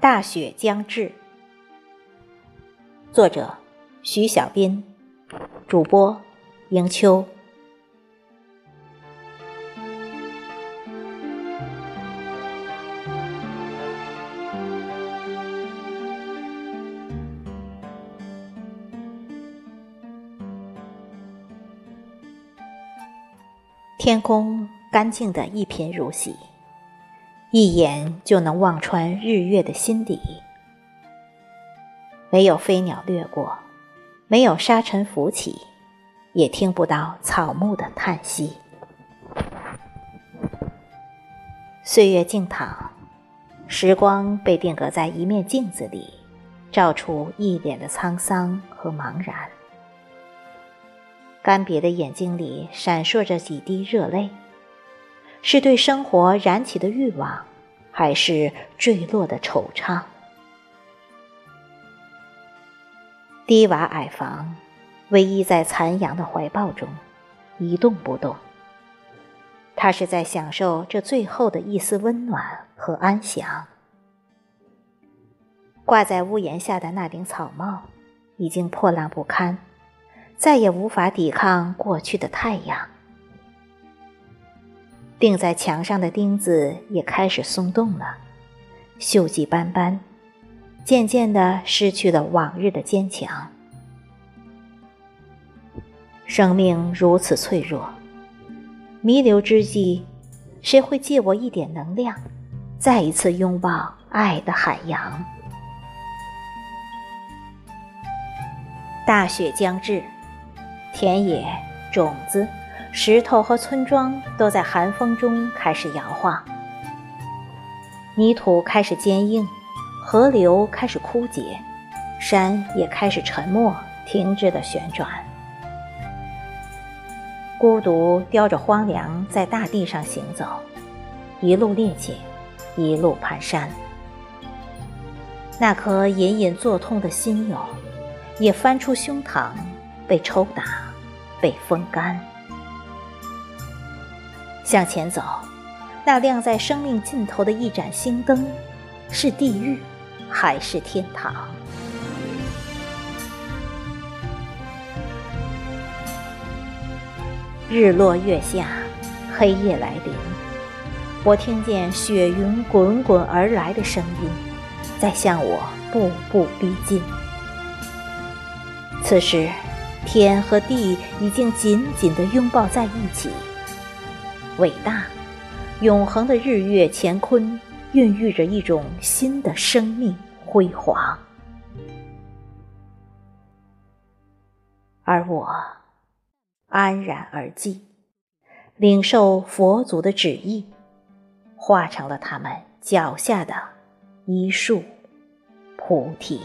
大雪将至。作者：徐小斌，主播：迎秋。天空干净的一贫如洗，一眼就能望穿日月的心底。没有飞鸟掠过，没有沙尘浮起，也听不到草木的叹息。岁月静躺，时光被定格在一面镜子里，照出一脸的沧桑和茫然。干瘪的眼睛里闪烁着几滴热泪，是对生活燃起的欲望，还是坠落的惆怅？低瓦矮房，偎依在残阳的怀抱中，一动不动。他是在享受这最后的一丝温暖和安详。挂在屋檐下的那顶草帽，已经破烂不堪。再也无法抵抗过去的太阳，钉在墙上的钉子也开始松动了，锈迹斑斑，渐渐的失去了往日的坚强。生命如此脆弱，弥留之际，谁会借我一点能量，再一次拥抱爱的海洋？大雪将至。田野、种子、石头和村庄都在寒风中开始摇晃，泥土开始坚硬，河流开始枯竭，山也开始沉默、停滞的旋转。孤独叼着荒凉，在大地上行走，一路趔趄，一路蹒跚。那颗隐隐作痛的心哟，也翻出胸膛。被抽打，被风干。向前走，那亮在生命尽头的一盏星灯，是地狱还是天堂？日落月下，黑夜来临，我听见雪云滚滚而来的声音，在向我步步逼近。此时。天和地已经紧紧地拥抱在一起，伟大、永恒的日月乾坤，孕育着一种新的生命辉煌。而我安然而寂，领受佛祖的旨意，化成了他们脚下的一树菩提。